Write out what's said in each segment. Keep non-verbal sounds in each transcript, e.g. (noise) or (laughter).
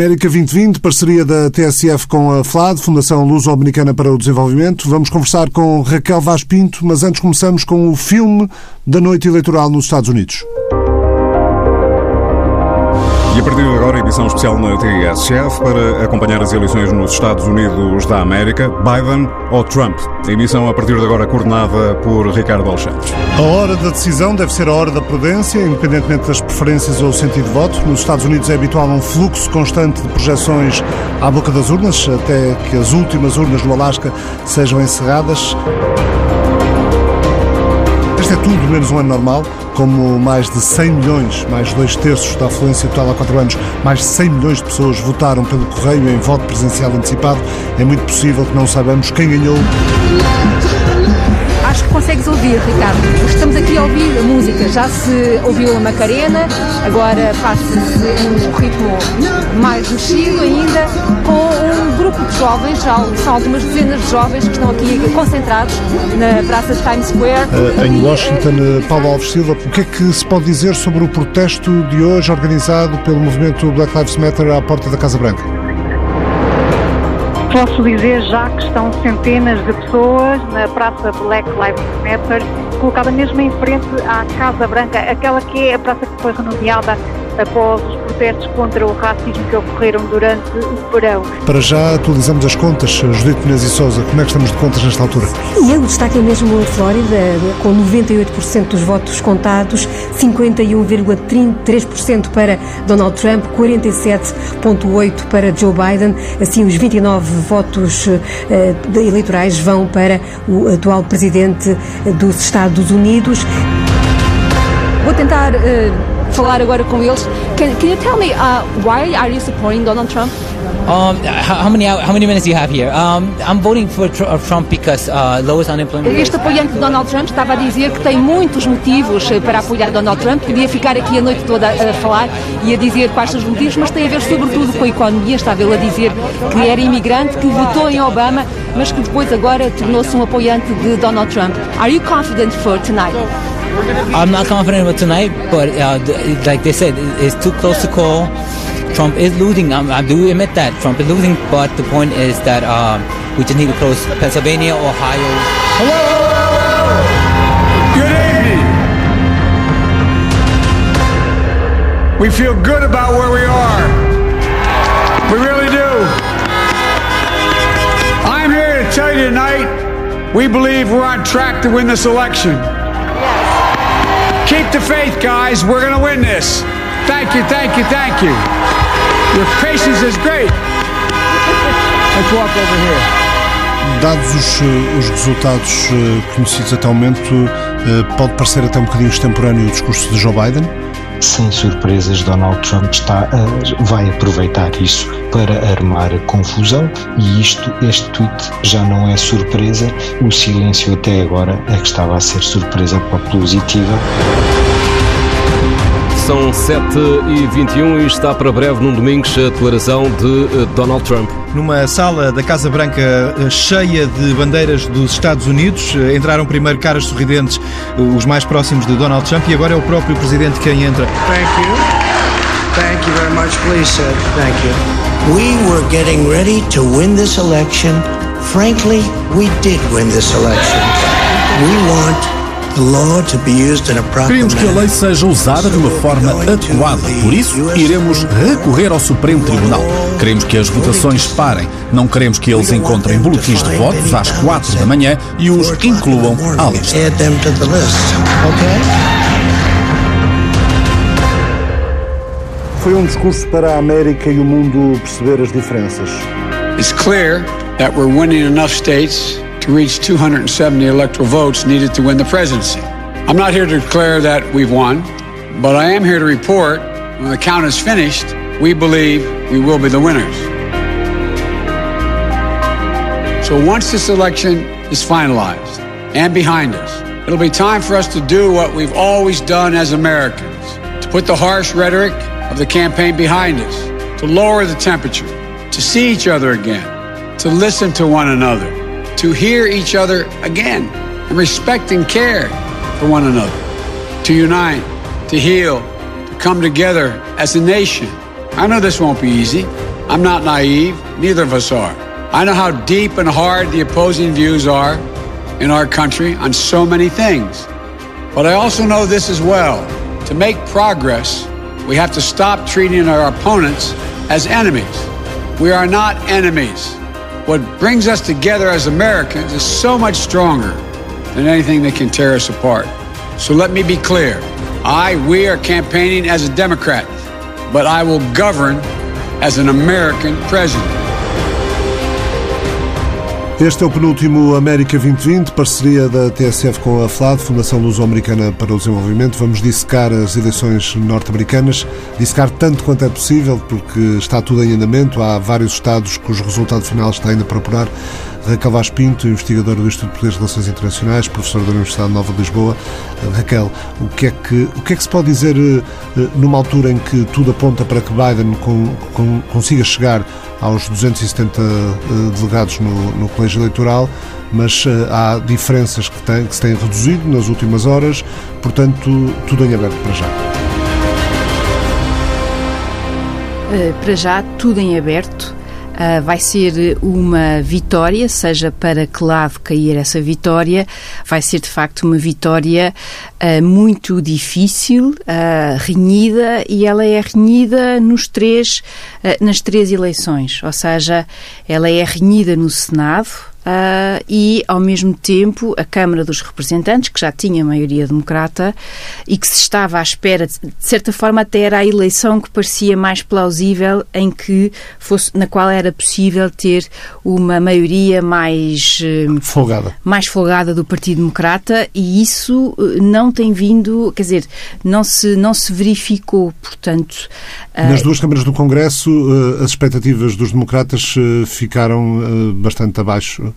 América 2020, parceria da TSF com a FLAD, Fundação Luso-Americana para o Desenvolvimento. Vamos conversar com Raquel Vaz Pinto, mas antes começamos com o filme da noite eleitoral nos Estados Unidos. A partir de agora, edição especial na TSF para acompanhar as eleições nos Estados Unidos da América, Biden ou Trump. Emissão a partir de agora coordenada por Ricardo Alexandre. A hora da decisão deve ser a hora da prudência, independentemente das preferências ou sentido de voto. Nos Estados Unidos é habitual um fluxo constante de projeções à boca das urnas, até que as últimas urnas no Alasca sejam encerradas. Este é tudo menos um ano normal, como mais de 100 milhões, mais dois terços da afluência total há quatro anos, mais de 100 milhões de pessoas votaram pelo correio em voto presencial antecipado. É muito possível que não saibamos quem ganhou. Acho que consegues ouvir, Ricardo. Estamos aqui a ouvir a música. Já se ouviu a Macarena, agora passa-se um ritmo mais mexido ainda, com grupo de jovens, já são algumas dezenas de jovens que estão aqui concentrados na Praça de Times Square. Uh, em Washington, uh, Paulo Alves Silva, o que é que se pode dizer sobre o protesto de hoje organizado pelo movimento Black Lives Matter à porta da Casa Branca? Posso dizer já que estão centenas de pessoas na Praça Black Lives Matter, colocada mesmo em frente à Casa Branca, aquela que é a praça que foi renomeada após os protestos contra o racismo que ocorreram durante o verão. Para já atualizamos as contas. Judite Menezes e Souza, como é que estamos de contas nesta altura? E o destaque é mesmo a Flórida, com 98% dos votos contados, 51,3% para Donald Trump, 47,8% para Joe Biden. Assim, os 29 votos uh, eleitorais vão para o atual presidente dos Estados Unidos. Vou tentar uh, falar agora com eles. Can, can you tell me uh, why are you supporting Donald Trump? Um, how many how many minutes do you have here? Um, I'm voting for Trump because uh, lowest unemployment. Este apoiante de Donald Trump estava a dizer que tem muitos motivos para apoiar Donald Trump. Podia ficar aqui a noite toda a falar e a dizer quais são os motivos, mas tem a ver sobretudo com a economia. Estava ele a dizer que era imigrante, que votou em Obama, mas que depois agora tornou-se um apoiante de Donald Trump. Are you confident for tonight? I'm not confident with tonight, but uh, like they said, it's too close to call. Trump is losing. I do admit that Trump is losing, but the point is that um, we just need to close Pennsylvania, Ohio. Hello. Good evening. We feel good about where we are. We really do. I'm here to tell you tonight, we believe we're on track to win this election. Keep the faith, guys. We're going to win this. Thank you, thank you, thank you. Your patience is great. Let's walk over here. Dados os, os resultados conhecidos até o momento, pode parecer até um bocadinho extemporâneo o discurso de Joe Biden? Sem surpresas, Donald Trump está a, vai aproveitar isso para armar confusão e isto, este tweet já não é surpresa. O silêncio até agora é que estava a ser surpresa positiva. São 7h21 e está para breve, num domingo, a declaração de Donald Trump. Numa sala da Casa Branca cheia de bandeiras dos Estados Unidos, entraram primeiro caras sorridentes, os mais próximos de Donald Trump, e agora é o próprio presidente quem entra. Thank you. Thank you very much. Please sit. Thank you. We were getting ready to win this election. Frankly, we did win this election. We want Queremos que a lei seja usada de uma forma adequada. Por isso, iremos recorrer ao Supremo Tribunal. Queremos que as votações parem. Não queremos que eles encontrem boletins de votos às quatro da manhã e os incluam à lista. Foi um discurso para a América e o mundo perceber as diferenças. It's clear that we're winning enough states to reach 270 electoral votes needed to win the presidency. I'm not here to declare that we've won, but I am here to report when the count is finished, we believe we will be the winners. So once this election is finalized and behind us, it'll be time for us to do what we've always done as Americans to put the harsh rhetoric of the campaign behind us, to lower the temperature, to see each other again, to listen to one another to hear each other again and respect and care for one another, to unite, to heal, to come together as a nation. I know this won't be easy. I'm not naive. Neither of us are. I know how deep and hard the opposing views are in our country on so many things. But I also know this as well. To make progress, we have to stop treating our opponents as enemies. We are not enemies. What brings us together as Americans is so much stronger than anything that can tear us apart. So let me be clear. I, we are campaigning as a Democrat, but I will govern as an American president. Este é o penúltimo América 2020, parceria da TSF com a FLAD, Fundação Luso-Americana para o Desenvolvimento. Vamos dissecar as eleições norte-americanas, dissecar tanto quanto é possível, porque está tudo em andamento. Há vários estados cujo resultado final está ainda para apurar. Raquel Vaz Pinto, investigadora do Instituto de Poderes de Relações Internacionais, professora da Universidade Nova de Lisboa. Raquel, o que é que, o que, é que se pode dizer eh, numa altura em que tudo aponta para que Biden com, com, consiga chegar aos 270 eh, delegados no, no colégio eleitoral, mas eh, há diferenças que, tem, que se têm reduzido nas últimas horas, portanto, tudo em aberto para já. Para já, tudo em aberto. Uh, vai ser uma vitória, seja para que lado cair essa vitória, vai ser de facto uma vitória uh, muito difícil, uh, renhida, e ela é renhida nos três, nas três eleições, ou seja, ela é renhida no Senado, Uh, e, ao mesmo tempo, a Câmara dos Representantes, que já tinha maioria democrata e que se estava à espera, de, de certa forma, até era a eleição que parecia mais plausível, em que fosse, na qual era possível ter uma maioria mais uh, folgada. mais folgada do Partido Democrata, e isso uh, não tem vindo, quer dizer, não se, não se verificou, portanto. Nas duas câmaras do Congresso, as expectativas dos democratas ficaram bastante abaixo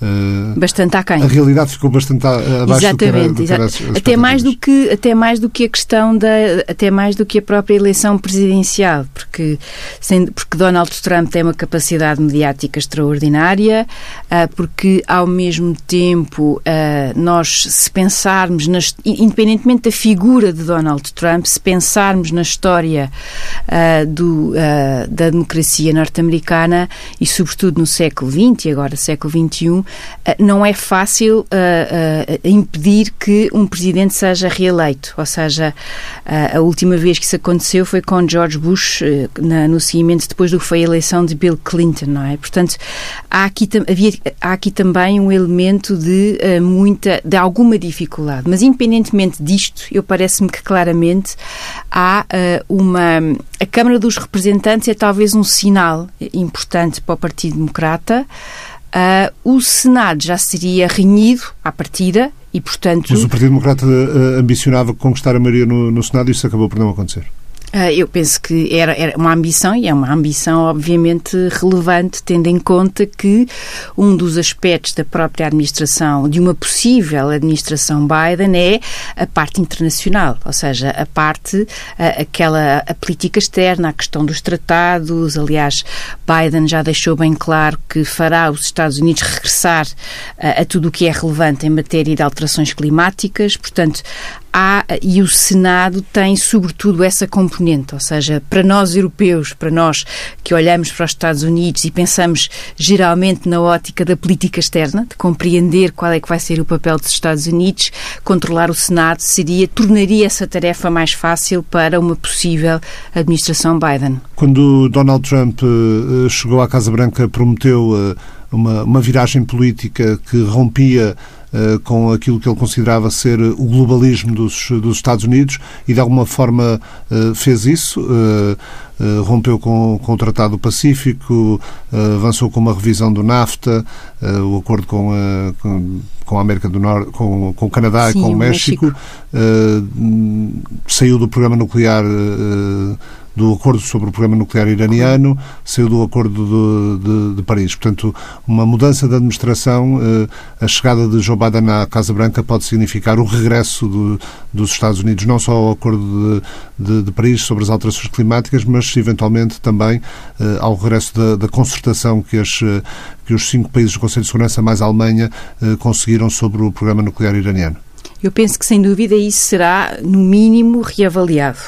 Uh, bastante aquém. A realidade ficou bastante abaixo Exatamente, do que era, do que era até mais do que até mais do que a questão da até mais do que a própria eleição presidencial, porque sendo, porque Donald Trump tem uma capacidade mediática extraordinária, uh, porque ao mesmo tempo uh, nós se pensarmos nas, independentemente da figura de Donald Trump, se pensarmos na história do, da democracia norte-americana e sobretudo no século XX e agora século XXI eh, não é fácil uh, uh, impedir que um presidente seja reeleito. Ou seja, uh, a última vez que isso aconteceu foi com George Bush, na, no seguimento depois do que foi a eleição de Bill Clinton, não é? Portanto, há aqui, havia, há aqui também um elemento de muita, de alguma dificuldade. Mas independentemente disto, eu parece-me que claramente há uma a Câmara dos Representantes é talvez um sinal importante para o Partido Democrata. Uh, o Senado já seria renhido à partida e, portanto... Mas o Partido Democrata uh, ambicionava conquistar a maioria no, no Senado e isso acabou por não acontecer. Ah, eu penso que era, era, uma ambição, e é uma ambição obviamente relevante, tendo em conta que um dos aspectos da própria administração, de uma possível administração Biden, é a parte internacional, ou seja, a parte, a, aquela a política externa, a questão dos tratados. Aliás, Biden já deixou bem claro que fará os Estados Unidos regressar a, a tudo o que é relevante em matéria de alterações climáticas, portanto, há, e o Senado tem sobretudo essa componente, ou seja, para nós europeus, para nós que olhamos para os Estados Unidos e pensamos geralmente na ótica da política externa, de compreender qual é que vai ser o papel dos Estados Unidos, controlar o Senado seria, tornaria essa tarefa mais fácil para uma possível administração Biden. Quando Donald Trump uh, chegou à Casa Branca, prometeu uh, uma, uma viragem política que rompia com aquilo que ele considerava ser o globalismo dos, dos Estados Unidos e de alguma forma uh, fez isso. Uh, rompeu com, com, o Tratado do Pacífico, avançou com uma revisão do NAFTA, o acordo com, com, com, a América do Norte, com, com o Canadá Sim, e com o México, México. saiu do programa nuclear do acordo sobre o programa nuclear iraniano, saiu do acordo de, de, de Paris. Portanto, uma mudança de administração, eh, a chegada de Joe Biden à Casa Branca pode significar o regresso do, dos Estados Unidos não só ao acordo de, de, Paris sobre as alterações climáticas, mas eventualmente também eh, ao regresso da, da concertação que as eh, que os cinco países do Conselho de Segurança, mais a Alemanha, conseguiram sobre o programa nuclear iraniano. Eu penso que, sem dúvida, isso será, no mínimo, reavaliado.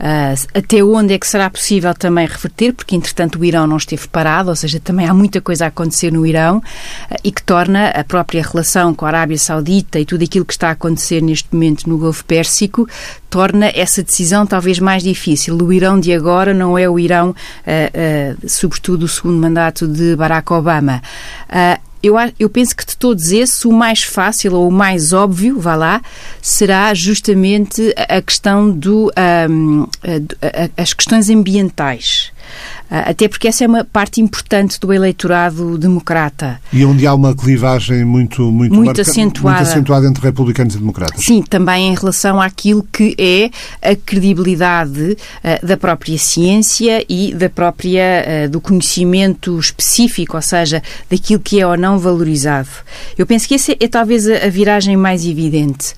Uh, até onde é que será possível também reverter, porque entretanto o Irão não esteve parado, ou seja, também há muita coisa a acontecer no Irão uh, e que torna a própria relação com a Arábia Saudita e tudo aquilo que está a acontecer neste momento no Golfo Pérsico torna essa decisão talvez mais difícil. O Irão de agora não é o Irão, uh, sobretudo o segundo mandato de Barack Obama. Eu, eu, penso que de todos esses, o mais fácil ou o mais óbvio, vá lá, será justamente a questão do. Um, as questões ambientais. Ah, até porque essa é uma parte importante do eleitorado democrata. E onde há uma clivagem muito, muito, muito, marca, acentuada. muito acentuada entre republicanos e democratas. Sim, também em relação àquilo que é a credibilidade uh, da própria ciência e da própria, uh, do conhecimento específico, ou seja, daquilo que é ou não valorizado. Eu penso que essa é, é talvez a, a viragem mais evidente.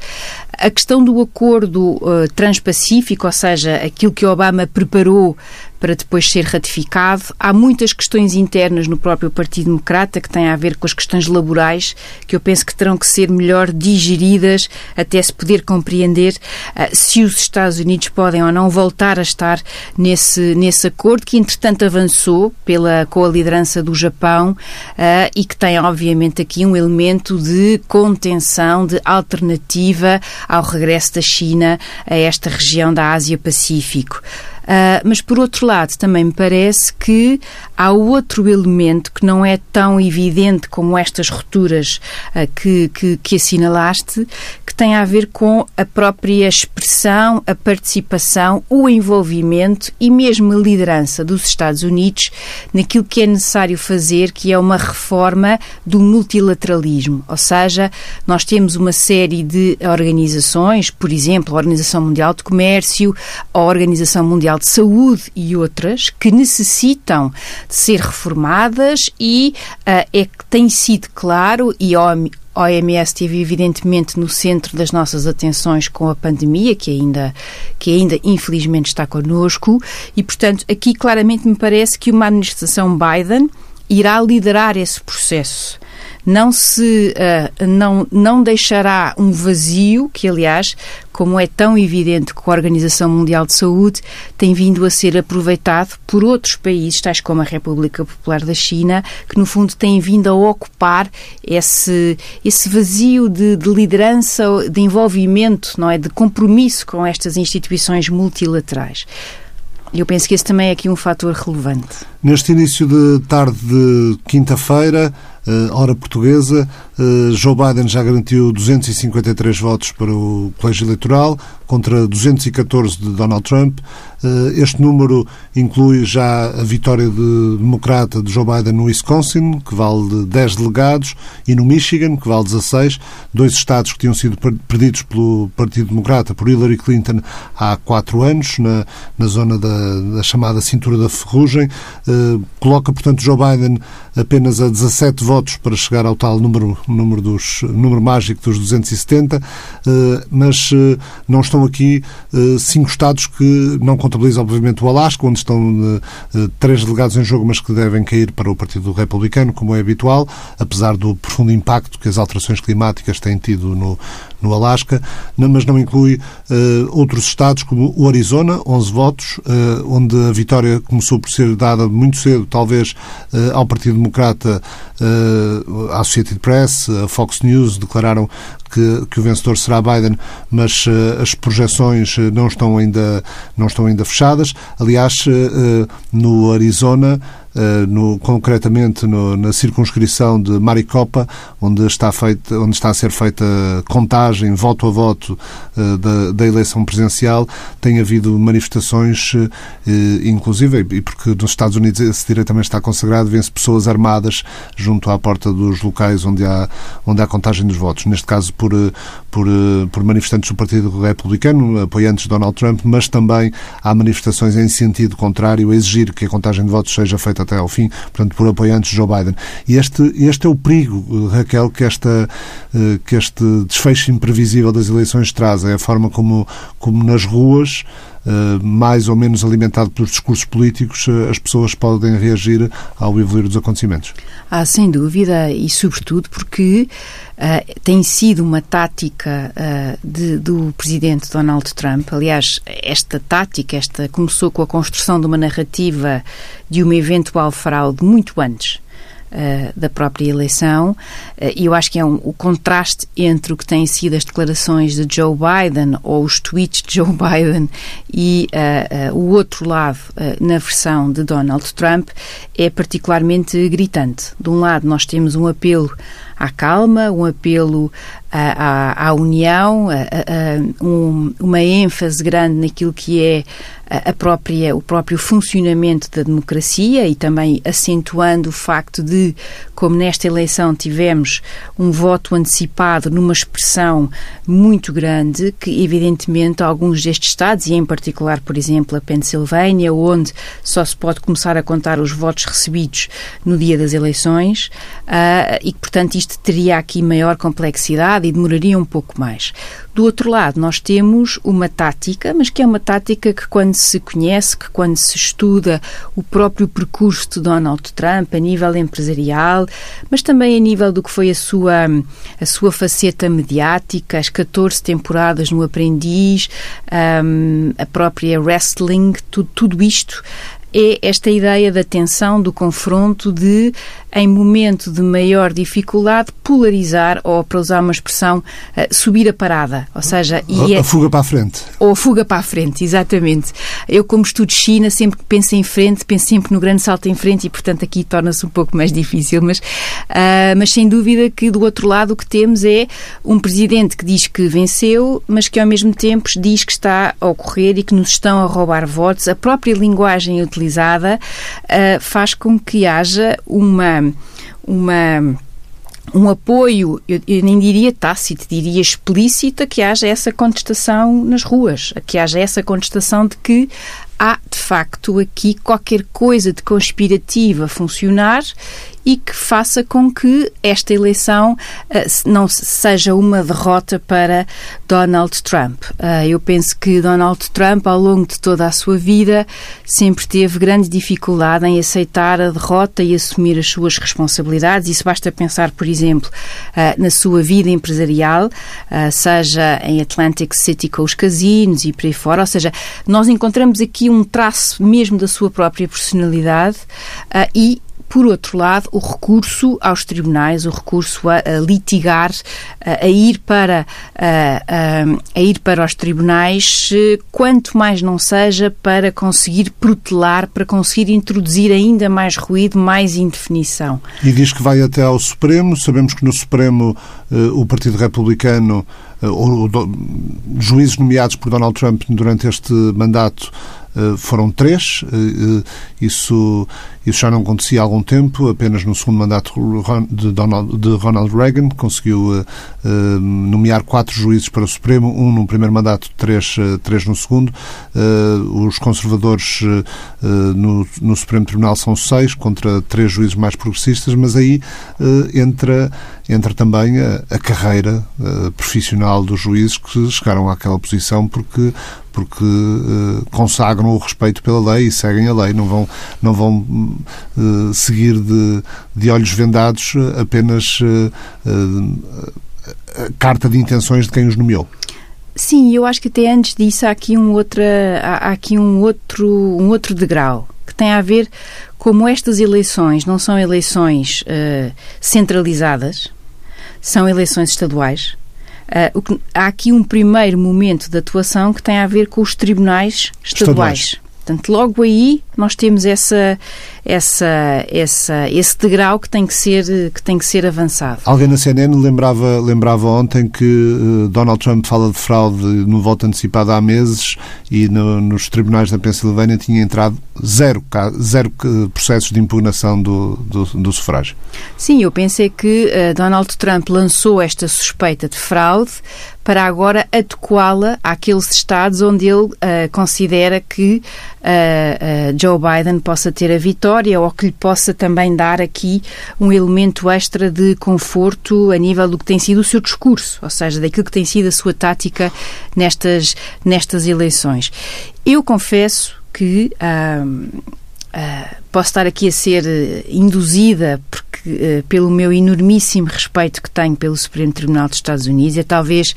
A questão do acordo uh, transpacífico, ou seja, aquilo que Obama preparou para depois ser ratificado. Há muitas questões internas no próprio Partido Democrata que têm a ver com as questões laborais, que eu penso que terão que ser melhor digeridas até se poder compreender uh, se os Estados Unidos podem ou não voltar a estar nesse, nesse acordo, que entretanto avançou pela, com a liderança do Japão uh, e que tem, obviamente, aqui um elemento de contenção, de alternativa ao regresso da China a esta região da Ásia-Pacífico. Uh, mas, por outro lado, também me parece que há outro elemento que não é tão evidente como estas rupturas uh, que, que, que assinalaste, que tem a ver com a própria expressão, a participação, o envolvimento e mesmo a liderança dos Estados Unidos naquilo que é necessário fazer, que é uma reforma do multilateralismo. Ou seja, nós temos uma série de organizações, por exemplo, a Organização Mundial de Comércio, a Organização Mundial de Saúde e outras que necessitam de ser reformadas e uh, é que tem sido claro e OMS esteve evidentemente no centro das nossas atenções com a pandemia, que ainda, que ainda infelizmente está connosco, e portanto aqui claramente me parece que uma administração Biden irá liderar esse processo não se uh, não, não deixará um vazio que, aliás, como é tão evidente que a Organização Mundial de Saúde tem vindo a ser aproveitado por outros países, tais como a República Popular da China, que no fundo têm vindo a ocupar esse, esse vazio de, de liderança, de envolvimento, não é, de compromisso com estas instituições multilaterais. Eu penso que esse também é aqui um fator relevante. Neste início de tarde de quinta-feira, hora portuguesa, eh, Joe Biden já garantiu 253 votos para o colégio eleitoral, contra 214 de Donald Trump. Eh, este número inclui já a vitória de democrata de Joe Biden no Wisconsin, que vale 10 delegados, e no Michigan, que vale 16, dois estados que tinham sido perdidos pelo Partido Democrata por Hillary Clinton há quatro anos, na, na zona da, da chamada cintura da ferrugem. Coloca, portanto, Joe Biden apenas a 17 votos para chegar ao tal número, número, dos, número mágico dos 270, eh, mas eh, não estão aqui eh, cinco estados que não contabilizam, obviamente, o Alasca, onde estão três delegados em jogo, mas que devem cair para o Partido Republicano, como é habitual, apesar do profundo impacto que as alterações climáticas têm tido no, no Alasca, mas não inclui outros estados como o Arizona, 11 votos, onde a vitória começou por ser dada muito cedo, talvez, ao Partido Democrata, a Associated Press, a Fox News declararam que, que o vencedor será Biden, mas uh, as projeções não estão ainda não estão ainda fechadas. Aliás, uh, no Arizona Uh, no, concretamente no, na circunscrição de Maricopa, onde está, feita, onde está a ser feita contagem, voto a voto, uh, da, da, eleição presidencial, tem havido manifestações, uh, inclusive, e porque nos Estados Unidos esse direito também está consagrado, vê-se pessoas armadas junto à porta dos locais onde há, onde há contagem dos votos. Neste caso, por, eh, por, eh, por manifestantes do Partido Republicano, apoiantes de Donald Trump, mas também há manifestações em sentido contrário, a exigir que a contagem de votos seja feita até ao fim, portanto, por apoiantes de Joe Biden. E este, este é o perigo, eh, Raquel, que, esta, que este desfecho imprevisível das eleições traz. É a forma como, como nas ruas mais ou menos alimentado pelos discursos políticos, as pessoas podem reagir ao evoluir dos acontecimentos. Ah, sem dúvida, e sobretudo porque uh, tem sido uma tática uh, de, do presidente Donald Trump. Aliás, esta tática esta começou com a construção de uma narrativa de uma eventual fraude muito antes uh, da própria eleição. Uh, e eu acho que é um, o contraste entre o que têm sido as declarações de Joe Biden ou os tweets de Joe (laughs) Biden e uh, o outro lado na versão de Donald Trump é particularmente gritante. De um lado, nós temos um apelo à calma, um apelo à, à, à união, um, uma ênfase grande naquilo que é a própria, o próprio funcionamento da democracia e também acentuando o facto de, como nesta eleição tivemos um voto antecipado numa expressão muito grande, que evidentemente alguns destes estados, e em particular, por exemplo, a Pensilvânia, onde só se pode começar a contar os votos recebidos no dia das eleições, uh, e que, portanto, isto teria aqui maior complexidade e demoraria um pouco mais. Do outro lado, nós temos uma tática, mas que é uma tática que, quando se conhece, que quando se estuda o próprio percurso de Donald Trump a nível empresarial, mas também a nível do que foi a sua, a sua faceta mediática, as 14 temporadas no Aprendiz, um, a própria wrestling, tudo, tudo isto é esta ideia da tensão, do confronto, de em momento de maior dificuldade, polarizar, ou para usar uma expressão, eh, subir a parada. Ou seja, a, é, fuga para a frente. Ou a fuga para a frente, exatamente. Eu, como estudo China, sempre que penso em frente, penso sempre no grande salto em frente e, portanto, aqui torna-se um pouco mais (laughs) difícil. Mas, uh, mas sem dúvida que do outro lado o que temos é um presidente que diz que venceu, mas que ao mesmo tempo diz que está a ocorrer e que nos estão a roubar votos. A própria linguagem utilizada uh, faz com que haja uma uma um apoio, eu, eu, nem diria tácito, diria explícita, que haja essa contestação nas ruas, que haja essa contestação de que há, de facto, aqui qualquer coisa de conspirativa a funcionar e que faça com que esta eleição uh, não seja uma derrota para Donald Trump. Uh, eu penso que Donald Trump, ao longo de toda a sua vida, sempre teve grande dificuldade em aceitar a derrota e assumir as suas responsabilidades. Isso basta pensar, por exemplo, uh, na sua vida empresarial, seja em Atlantic City com os casinos e por aí fora. Ou seja, nós encontramos aqui um traço mesmo da sua própria personalidade e por outro lado, o recurso aos tribunais, o recurso a, a litigar, a, a, ir para, a, a, ir para os tribunais, quanto mais não seja para conseguir protelar, para conseguir introduzir ainda mais ruído, mais indefinição. E diz que vai até ao Supremo. Sabemos que no Supremo eh, o Partido Republicano, eh, ou, juízes nomeados por Donald Trump durante este mandato, eh, foram três. Isso isso já não acontecia há algum tempo, apenas no segundo mandato de, Donald, de Ronald Reagan, conseguiu uh, uh, nomear quatro juízes para o Supremo, um no primeiro mandato, três, uh, três no segundo. os conservadores no, no, Supremo Tribunal são seis, contra três juízes mais progressistas, mas aí entra, entra também a, a carreira profissional dos juízes que chegaram àquela posição porque porque uh, consagram o respeito pela lei e seguem a lei, não vão, não vão uh, seguir de, de olhos vendados apenas uh, a carta de intenções de quem os nomeou. Sim, eu acho que até antes disso há aqui um, outra, há aqui um, outro, um outro degrau que tem a ver como estas eleições não são eleições centralizadas, são eleições estaduais Uh, que, há aqui um primeiro momento de atuação que tem a ver com os tribunais estaduais. estaduais. Portanto, logo aí nós temos essa, essa, essa, esse degrau que tem que ser, que tem que ser avançado. Alguém na CNN lembrava, lembrava ontem que uh, Donald Trump fala de fraude no voto antecipado há meses e no, nos tribunais da Pensilvânia tinha entrado zero, zero processos de impugnação do, do, do sufrágio. Sim, eu pensei que uh, Donald Trump lançou esta suspeita de fraude para agora adequá-la àqueles estados onde ele uh, considera que Joe Biden possa ter a vitória vitória ou que lhe possa também dar aqui um elemento extra de conforto a nível do que tem sido o seu discurso, ou seja, daquilo que tem sido a sua tática nestas, nestas eleições. Eu confesso que. Uh, posso estar aqui a ser uh, induzida porque, uh, pelo meu enormíssimo respeito que tenho pelo Supremo Tribunal dos Estados Unidos, é talvez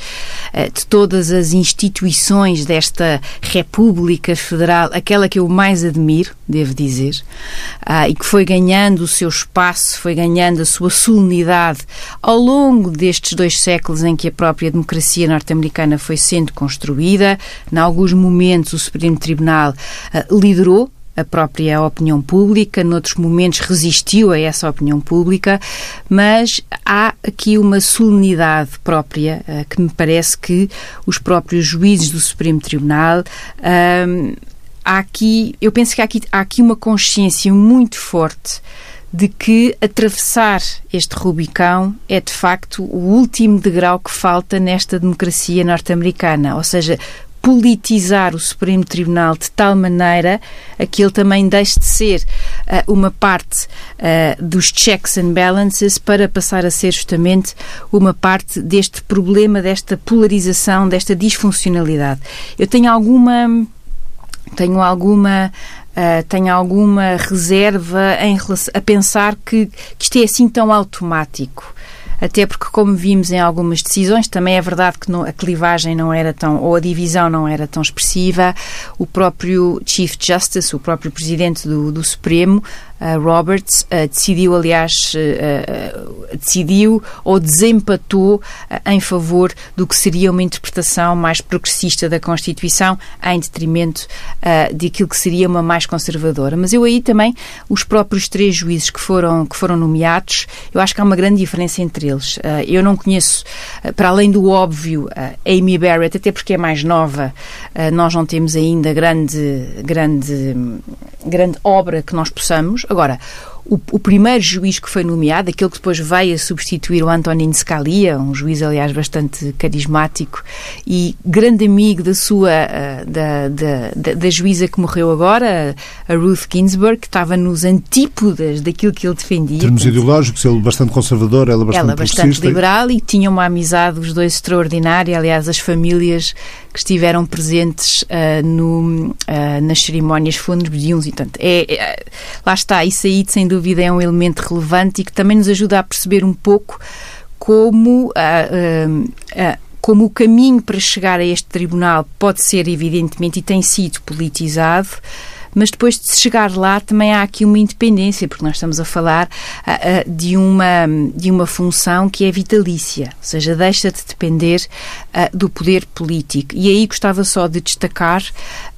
de todas as instituições desta República Federal, aquela que eu mais admiro, devo dizer, ah, e que foi ganhando o seu espaço, foi ganhando a sua solenidade ao longo destes dois séculos em que a própria democracia norte-americana foi sendo construída. Em alguns momentos, o Supremo Tribunal liderou a própria opinião pública, noutros momentos resistiu a essa opinião pública, mas há aqui uma solenidade própria uh, que me parece que os próprios juízes do Supremo Tribunal. Uh, há aqui, eu penso que há aqui, há aqui uma consciência muito forte de que atravessar este Rubicão é de facto o último degrau que falta nesta democracia norte-americana, ou seja, politizar o Supremo Tribunal de tal maneira a que ele também deixe de ser uh, uma parte uh, dos checks and balances para passar a ser justamente uma parte deste problema, desta polarização, desta disfuncionalidade. Eu tenho alguma tenho alguma Uh, tenho alguma reserva em a pensar que, que isto é assim tão automático até porque, como vimos em algumas decisões, também é verdade que a clivagem não era tão, ou a divisão não era tão expressiva. O próprio Chief Justice, o próprio Presidente do, do Supremo, uh, Roberts, uh, decidiu, aliás, uh, decidiu ou desempatou em favor do que seria uma interpretação mais progressista da Constituição, em detrimento daquilo que seria uma mais conservadora. Mas eu aí também, os próprios três juízes que foram, que foram nomeados, eu acho que há uma grande diferença entre eles. eu não conheço, para além do óbvio, Amy Barrett, até porque é mais nova, nós não temos ainda grande, grande, grande obra que nós possamos Agora, o, o, primeiro juiz que foi nomeado, aquele que depois veio a substituir o Antonin Scalia, um juiz, aliás, bastante carismático e grande amigo da sua, eh, da, da, da, juíza que morreu agora, a Ruth Ginsburg, que estava nos antípodas daquilo que ele defendia. Em termos Portanto, ideológicos, ele bastante conservador, ela bastante Ela bastante liberal e tinha uma amizade, os dois, extraordinária. Aliás, as famílias que estiveram presentes uh, no, uh, nas cerimónias fúnebres e tanto. É, é, lá está, isso aí, sem dúvida, dúvida é um elemento relevante e que também nos ajuda a perceber um pouco como uh, uh, como o caminho para chegar a este tribunal pode ser, evidentemente, e tem sido politizado, mas depois de chegar lá também há aqui uma independência, porque nós estamos a falar uh, uh, de, uma, de uma função que é vitalícia, ou seja, deixa de depender uh, do poder político. E aí gostava só de destacar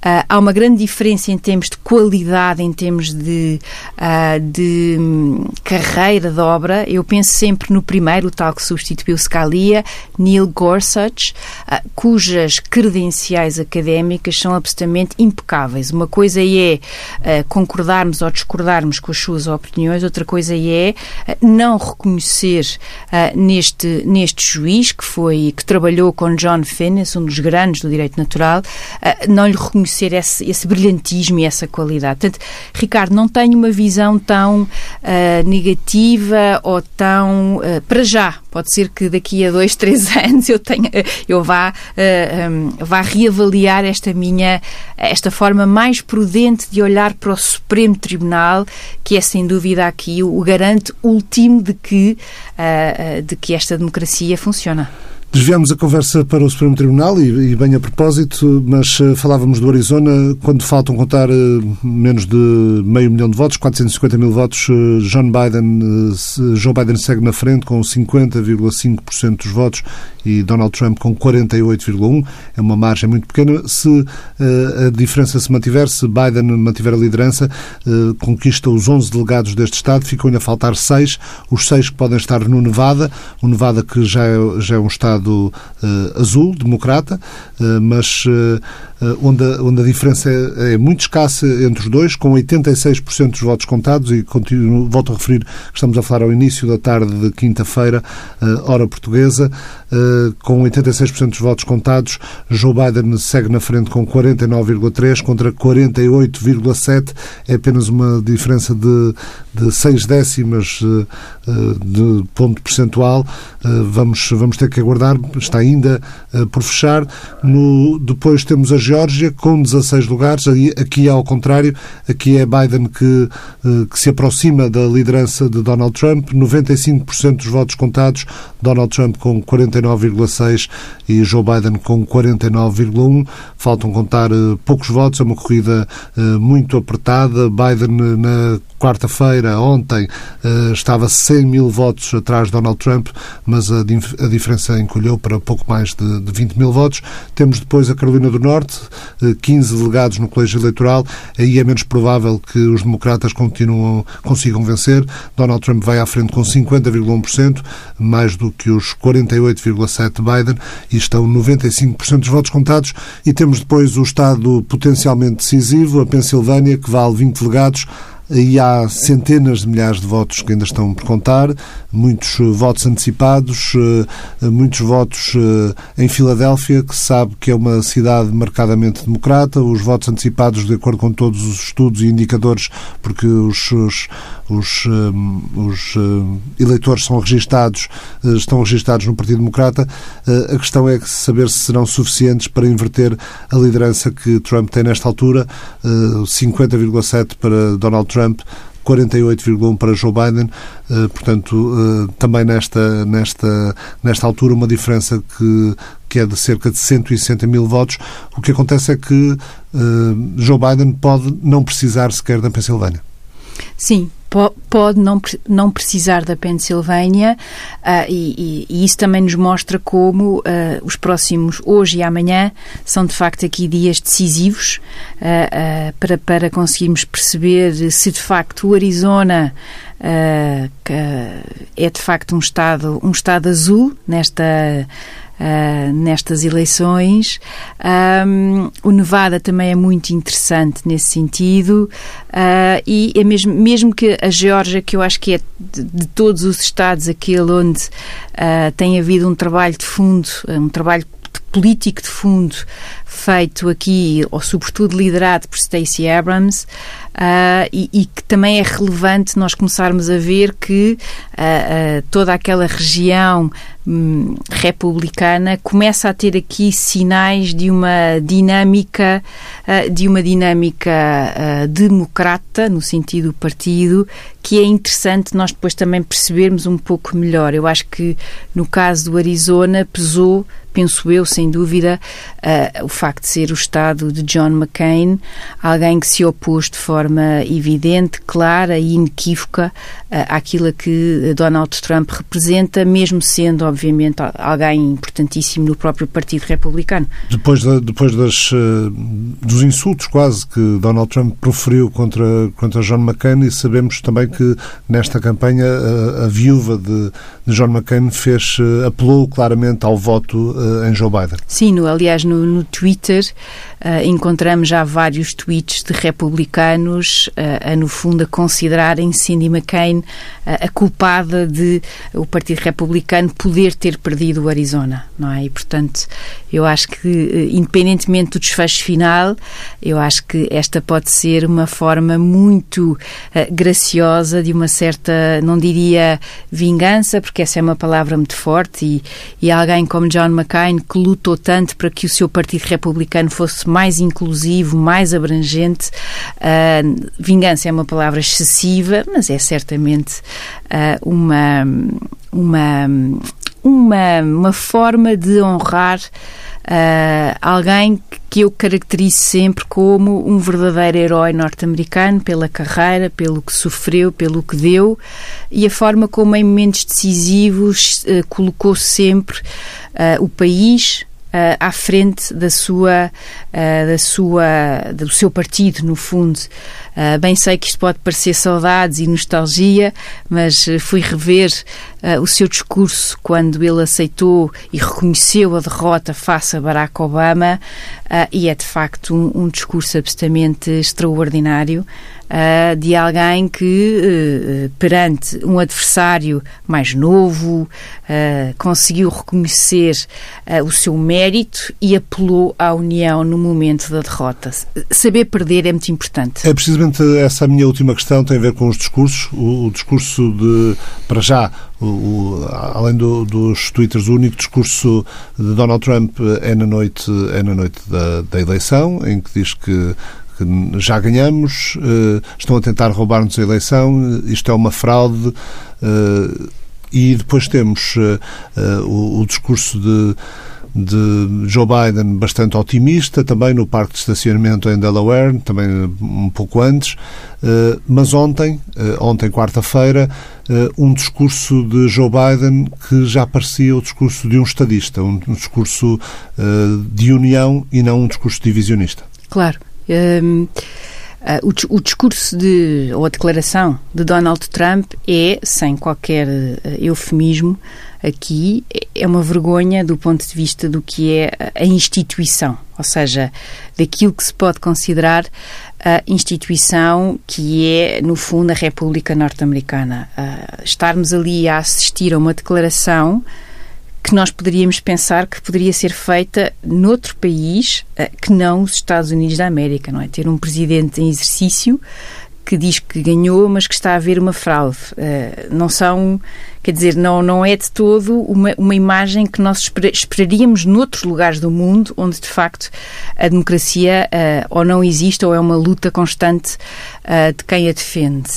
Uh, há uma grande diferença em termos de qualidade, em termos de, uh, de um, carreira de obra. Eu penso sempre no primeiro, o tal que substituiu Scalia, Neil Gorsuch, uh, cujas credenciais académicas são absolutamente impecáveis. Uma coisa é concordarmos ou discordarmos com as suas opiniões, outra coisa é não reconhecer neste, neste juiz que foi que trabalhou com John Finnes, um dos grandes do direito natural, não lhe reconhecer reconhecer esse, esse brilhantismo e essa qualidade. Portanto, Ricardo, não tenho uma visão tão uh, negativa ou tão uh, para já. Pode ser que daqui a dois, (laughs) três anos eu tenha, eu vá, uh, um, vá reavaliar esta minha, esta forma mais prudente de olhar para o Supremo Tribunal, que é sem dúvida aqui o, o garante último de que, de que esta democracia funciona. Desviamos a conversa para o Supremo Tribunal e, e bem a propósito, mas uh, falávamos do Arizona quando faltam contar uh, menos de meio milhão de votos, 450 mil votos. Uh, John Biden, Joe Biden segue na frente com 50,5% dos votos e Donald Trump com 48,1%. É uma margem muito pequena. Se a diferença se mantiver, se Biden mantiver a liderança, conquista os 11 delegados deste Estado, ficam ainda a faltar seis, os seis que podem estar no Nevada, o Nevada que já é, já é um Estado lado azul, democrata, mas onde, a, onde a diferença é, é, muito escassa entre os dois, com 86% dos votos contados, e continuo, volto a referir que estamos a falar ao início da tarde de quinta-feira, hora portuguesa, com 86% dos votos contados, Joe Biden segue na frente com 49,3% contra 48,7%, é apenas uma diferença de, de 6 décimas de ponto percentual. Vamos, vamos ter que aguardar, está ainda por fechar. No, depois temos a Geórgia com 16 lugares, aqui ao contrário, aqui é Biden que, que se aproxima da liderança de Donald Trump, 95% dos votos contados, Donald Trump com 49,6% e Joe Biden com 49,1%. Faltam contar poucos votos, é uma corrida muito apertada. Biden na quarta-feira, ontem, estava 100 mil votos atrás de Donald Trump, mas a, a diferença encolheu para pouco mais de, de 20 mil votos. Temos depois a Carolina do Norte, 15 eh, delegados no colégio eleitoral. Aí é menos provável que os democratas continuam, consigam vencer. Donald Trump vai à frente com 50,1%, mais do que os 48,7% de Biden, e estão 95% dos votos contados. E temos depois o Estado potencialmente decisivo, a Pensilvânia, que vale 20 delegados Aí há centenas de milhares de votos que ainda estão por contar, muitos eh, votos antecipados, eh, muitos votos eh, em Filadélfia, que sabe que é uma cidade marcadamente democrata, os votos antecipados, de acordo com todos os estudos e indicadores, porque os, os, os, os eleitores são registados, estão registados no Partido Democrata, a questão é saber se serão suficientes para inverter a liderança que Trump tem nesta altura, 50,7 para Donald Trump Trump, 48,1 para Joe Biden, eh, portanto, eh, também nesta, nesta, nesta altura uma diferença que, que é de cerca de 160 mil votos. O que acontece é que eh, Joe Biden pode não precisar sequer da Pensilvânia. Sim, pode não, não precisar da Pensilvânia uh, e, e, isso também nos mostra como uh, os próximos, hoje e amanhã, são de facto aqui dias decisivos uh, para, para conseguirmos perceber se de facto o Arizona é de facto um estado, um estado azul nesta uh, nestas eleições. Um, o Nevada também é muito interessante nesse sentido uh, e é mesmo, mesmo que a Geórgia, que eu acho que é de, de todos os estados aquele onde uh, tem havido um trabalho de fundo, um trabalho político de fundo feito aqui, ou sobretudo liderado por Stacey Abrams, uh, e, e, que também é relevante nós começarmos a ver que uh, uh, toda aquela região um, republicana começa a ter aqui sinais de uma dinâmica de uma dinâmica democrata no sentido do partido que é interessante nós depois também percebermos um pouco melhor. Eu acho que no caso do Arizona pesou penso eu, sem dúvida, o facto de ser o Estado de John McCain, alguém que se opôs de forma evidente, clara e inequívoca uh, àquilo que Donald Trump representa, mesmo sendo, obviamente, alguém importantíssimo no próprio Partido Republicano. Depois, de, depois das, uh, dos insultos quase que Donald Trump proferiu contra, contra John McCain, e sabemos também que nesta campanha a, a viúva de, de, John McCain fez, apelou claramente ao voto em Joe Biden. Sim, no, aliás, no, no Twitter uh, encontramos já vários tweets de republicanos uh, a, no fundo, a considerarem Cindy McCain uh, a culpada de o Partido Republicano poder ter perdido o Arizona, não é? E, portanto, eu acho que, independentemente do desfecho final, eu acho que esta pode ser uma forma muito graciosa de uma certa, não diria vingança, porque essa é uma palavra muito forte e, e alguém como John McCain que lutou tanto para que o seu Partido Republicano fosse mais inclusivo, mais abrangente. Uh, vingança é uma palavra excessiva, mas é certamente uh, uma, uma, uma, uma forma de honrar Uh, alguém que eu caracterizo sempre como um verdadeiro herói norte-americano pela carreira, pelo que sofreu, pelo que deu e a forma como em momentos decisivos uh, colocou sempre uh, o país, à frente da sua, da sua, do seu partido, no fundo. bem sei que isto pode parecer saudades e nostalgia, mas fui rever uh, o seu discurso quando ele aceitou e reconheceu a derrota face a Barack Obama uh, e é de facto um, um discurso absolutamente extraordinário. Uh, de alguém que, uh, perante um adversário mais novo, uh, conseguiu reconhecer o seu mérito e apelou à união no momento da derrota. Saber perder é muito importante. É precisamente essa a minha última questão, tem a ver com os discursos. O, o discurso de, para já, o, o, além do, dos twitters, o único discurso de Donald Trump é na noite, é na noite da, da eleição, em que diz que já ganhamos, eh, estão a tentar roubar-nos a eleição, isto é uma fraude. Eh, e depois temos eh, o, discurso de de Joe Biden bastante otimista, também no parque de estacionamento em Delaware, também um pouco antes, mas ontem, ontem quarta-feira, um discurso de Joe Biden que já parecia o discurso de um estadista, um discurso de união e não um discurso divisionista. Claro. Um, Uh, o, o, discurso de, ou a declaração de Donald Trump é, sem qualquer uh, eufemismo, aqui é uma vergonha do ponto de vista do que é a instituição, ou seja, daquilo que se pode considerar a instituição que é, no fundo, a República Norte-Americana. Uh, estarmos ali a assistir a uma declaração que nós poderíamos pensar que poderia ser feita noutro país eh, que não os Estados Unidos da América, não é? Ter um presidente em exercício que diz que ganhou, mas que está a haver uma fraude. Uh, não são, quer dizer, não, não é de todo uma, uma imagem que nós esper, esperaríamos noutros lugares do mundo, onde de facto a democracia uh, ou não existe ou é uma luta constante de quem a defende.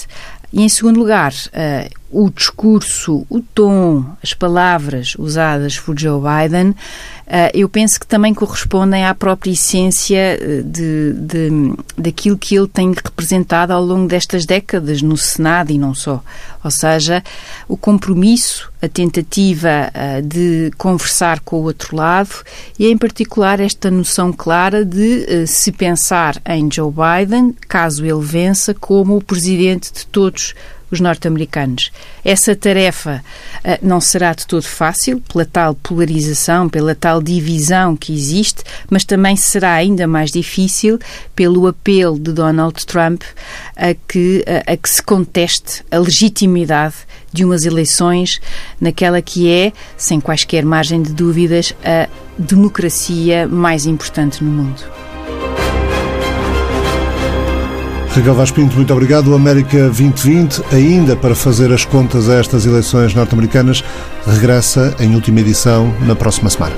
E em segundo lugar, uh, o discurso, o tom, as palavras usadas por Joe Biden, eu penso que também correspondem à própria essência eh, de, de, daquilo que ele tem representado ao longo destas décadas no Senado e não só. Ou seja, o compromisso, a tentativa uh, de conversar com o outro lado e, em particular, esta noção clara de se pensar em Joe Biden, caso ele vença, como o presidente de todos os norte-americanos. Essa tarefa uh, não será de todo fácil, pela tal polarização, pela tal divisão que existe, mas também será ainda mais difícil pelo apelo de Donald Trump a que, a, a que se conteste a legitimidade de umas eleições naquela que é, sem quaisquer margem de dúvidas, a democracia mais importante no mundo. Raquel Vaz Pinto, muito obrigado. O América 2020, ainda para fazer as contas a estas eleições norte-americanas, regressa em última edição na próxima semana.